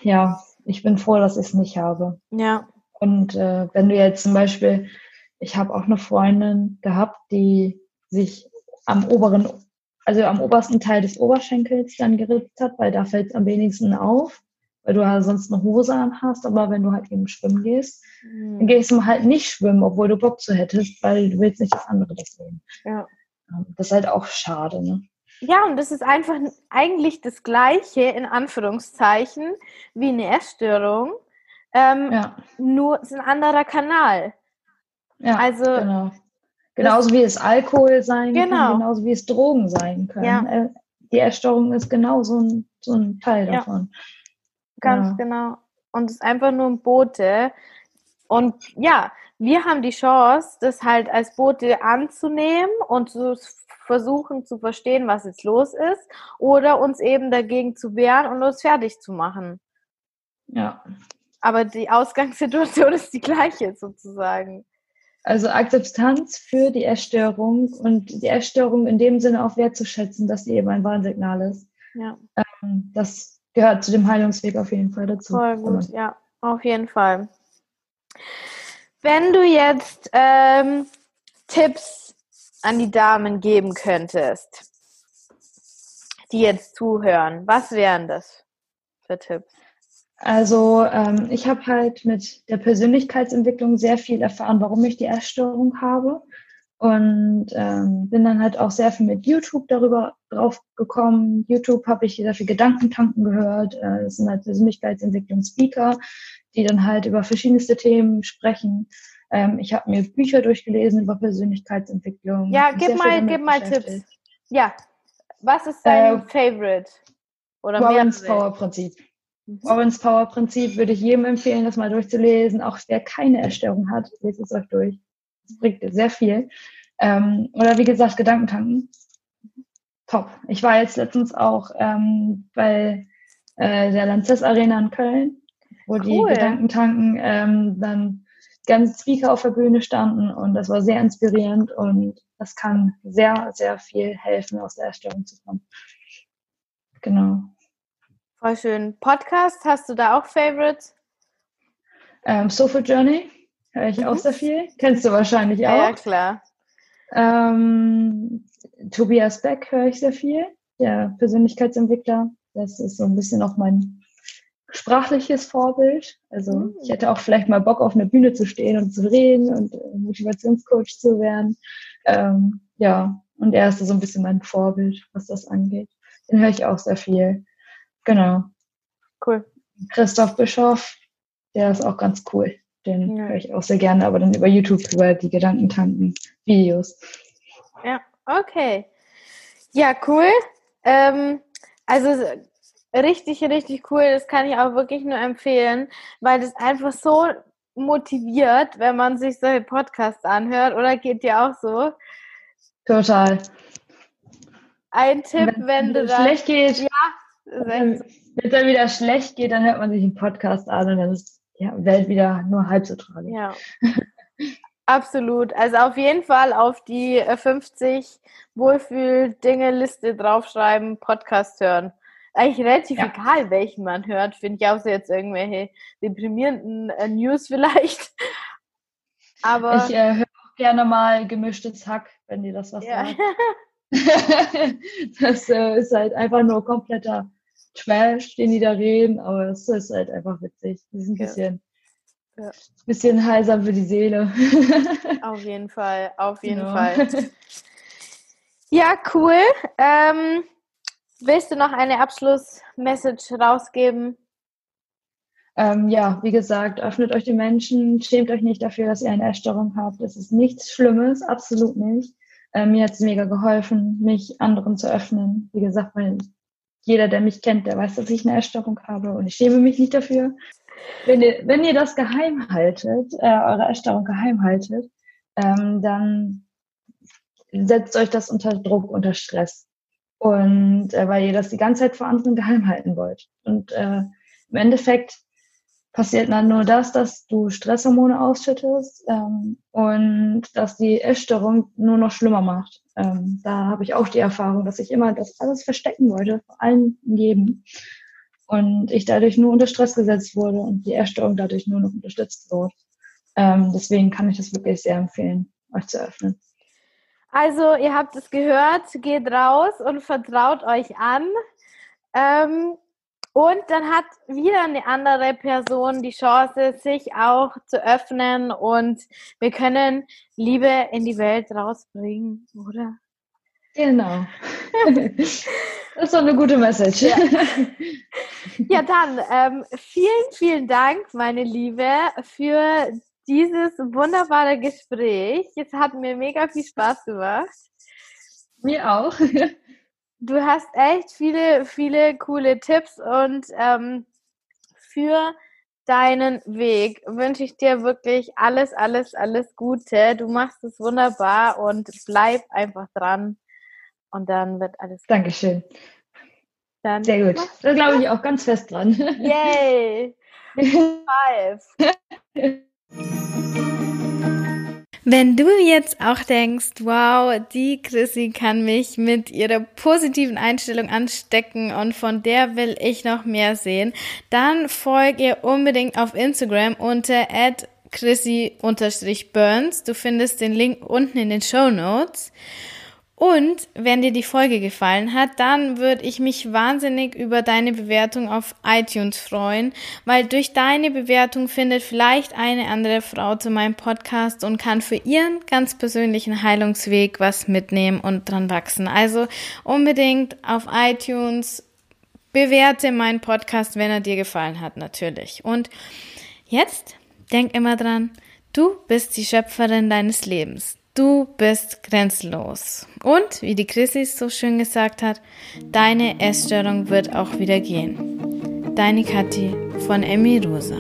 Ja, ich bin froh, dass ich es nicht habe. Ja. Und äh, wenn du jetzt zum Beispiel, ich habe auch eine Freundin gehabt, die sich am oberen, also am obersten Teil des Oberschenkels dann geritzt hat, weil da fällt es am wenigsten auf, weil du ja sonst eine Hose an hast, aber wenn du halt eben schwimmen gehst, mhm. dann gehst du halt nicht schwimmen, obwohl du Bock zu hättest, weil du willst nicht, dass andere das sehen. Ja. Das ist halt auch schade, ne? Ja, und das ist einfach eigentlich das Gleiche, in Anführungszeichen, wie eine Essstörung. Ähm, ja. Nur ist ein anderer Kanal. Ja, also, genau. Genauso wie es Alkohol sein genau. kann, genauso wie es Drogen sein können. Ja. Äh, die Essstörung ist genau so ein, so ein Teil davon. Ja. Ganz ja. genau. Und es ist einfach nur ein Bote. Und ja, wir haben die Chance, das halt als Bote anzunehmen und zu versuchen zu verstehen, was jetzt los ist, oder uns eben dagegen zu wehren und uns fertig zu machen. Ja. Aber die Ausgangssituation (laughs) ist die gleiche sozusagen. Also Akzeptanz für die Essstörung und die Essstörung in dem Sinne auch wertzuschätzen, dass sie eben ein Warnsignal ist. Ja. Ähm, das gehört zu dem Heilungsweg auf jeden Fall dazu. Voll gut, ja, auf jeden Fall. Wenn du jetzt ähm, Tipps an die Damen geben könntest, die jetzt zuhören, was wären das für Tipps? Also ähm, ich habe halt mit der Persönlichkeitsentwicklung sehr viel erfahren, warum ich die Essstörung habe. Und ähm, bin dann halt auch sehr viel mit YouTube darüber drauf gekommen. YouTube habe ich sehr viel Gedankentanken gehört. Äh, das sind halt Persönlichkeitsentwicklung-Speaker, die dann halt über verschiedenste Themen sprechen. Ähm, ich habe mir Bücher durchgelesen über Persönlichkeitsentwicklung. Ja, gib mal, gib mal Tipps. Ja, was ist dein äh, Favorite? Oder Warren's Power Prinzip. Mhm. Owens Power Prinzip würde ich jedem empfehlen, das mal durchzulesen. Auch wer keine Erstörung hat, lest es euch durch. Das bringt sehr viel. Ähm, oder wie gesagt, Gedankentanken. Top. Ich war jetzt letztens auch ähm, bei äh, der Lanzess Arena in Köln, wo cool. die Gedankentanken ähm, dann ganz Speaker auf der Bühne standen und das war sehr inspirierend und das kann sehr, sehr viel helfen, aus der Erstörung zu kommen. Genau. Voll schön. Podcast, hast du da auch Favorites? Ähm, Sofa Journey höre ich mhm. auch sehr viel. Kennst du wahrscheinlich auch. Ja, klar. Ähm, Tobias Beck höre ich sehr viel, der Persönlichkeitsentwickler. Das ist so ein bisschen auch mein sprachliches Vorbild. Also mhm. ich hätte auch vielleicht mal Bock auf einer Bühne zu stehen und zu reden und äh, Motivationscoach zu werden. Ähm, ja, und er ist so ein bisschen mein Vorbild, was das angeht. Den höre ich auch sehr viel. Genau. Cool. Christoph Bischoff, der ist auch ganz cool. Den ja. höre ich auch sehr gerne, aber dann über YouTube über die Gedankentanken-Videos. Ja, okay. Ja, cool. Ähm, also richtig, richtig cool. Das kann ich auch wirklich nur empfehlen, weil das einfach so motiviert, wenn man sich solche Podcasts anhört. Oder geht dir auch so? Total. Ein Tipp, wenn, wenn du da schlecht geht, ja, wenn es dann wieder schlecht geht, dann hört man sich einen Podcast an und dann ist die Welt wieder nur halb so tragisch. Ja. (laughs) Absolut. Also auf jeden Fall auf die 50 äh, Wohlfühl-Dinge-Liste draufschreiben, Podcast hören. Eigentlich relativ ja. egal, welchen man hört. Finde ich auch so jetzt irgendwelche deprimierenden äh, News vielleicht. (laughs) Aber ich äh, höre auch gerne mal gemischtes Hack, wenn dir das was ja. sagt. (laughs) das äh, ist halt einfach nur kompletter Trash, den die da reden, aber es ist halt einfach witzig. Das ist ein bisschen, ja. bisschen heiser für die Seele. (laughs) auf jeden Fall, auf jeden genau. Fall. (laughs) Ja, cool. Ähm, willst du noch eine Abschlussmessage rausgeben? Ähm, ja, wie gesagt, öffnet euch den Menschen, schämt euch nicht dafür, dass ihr eine Essstörung habt. Es ist nichts Schlimmes, absolut nicht. Ähm, mir hat es mega geholfen, mich anderen zu öffnen. Wie gesagt, weil jeder, der mich kennt, der weiß, dass ich eine Essstörung habe und ich schäme mich nicht dafür. Wenn ihr, wenn ihr das geheim haltet, äh, eure Essstörung geheim haltet, ähm, dann setzt euch das unter Druck, unter Stress. Und äh, weil ihr das die ganze Zeit vor anderen geheim halten wollt. Und äh, im Endeffekt passiert dann nur das, dass du Stresshormone ausschüttest ähm, und dass die Essstörung nur noch schlimmer macht. Ähm, da habe ich auch die Erfahrung, dass ich immer das alles verstecken wollte, vor allem geben. Und ich dadurch nur unter Stress gesetzt wurde und die Essstörung dadurch nur noch unterstützt wird. Ähm, deswegen kann ich das wirklich sehr empfehlen, euch zu öffnen. Also, ihr habt es gehört, geht raus und vertraut euch an. Ähm, und dann hat wieder eine andere Person die Chance, sich auch zu öffnen und wir können Liebe in die Welt rausbringen, oder? Genau. (laughs) das ist doch eine gute Message. Ja, (laughs) ja dann ähm, vielen, vielen Dank, meine Liebe, für dieses wunderbare Gespräch. Es hat mir mega viel Spaß gemacht. Mir auch. (laughs) Du hast echt viele, viele coole Tipps und ähm, für deinen Weg wünsche ich dir wirklich alles, alles, alles Gute. Du machst es wunderbar und bleib einfach dran und dann wird alles gut. Dankeschön. Dann Sehr gut. Da glaube ich auch ganz fest dran. Yay! (laughs) Five. (laughs) Wenn du jetzt auch denkst, wow, die Chrissy kann mich mit ihrer positiven Einstellung anstecken und von der will ich noch mehr sehen, dann folg ihr unbedingt auf Instagram unter chrissy-burns. Du findest den Link unten in den Show Notes. Und wenn dir die Folge gefallen hat, dann würde ich mich wahnsinnig über deine Bewertung auf iTunes freuen, weil durch deine Bewertung findet vielleicht eine andere Frau zu meinem Podcast und kann für ihren ganz persönlichen Heilungsweg was mitnehmen und dran wachsen. Also unbedingt auf iTunes bewerte meinen Podcast, wenn er dir gefallen hat, natürlich. Und jetzt denk immer dran, du bist die Schöpferin deines Lebens. Du bist grenzenlos. Und, wie die Chrissy so schön gesagt hat, deine Essstörung wird auch wieder gehen. Deine Kathi von Emmy Rosa.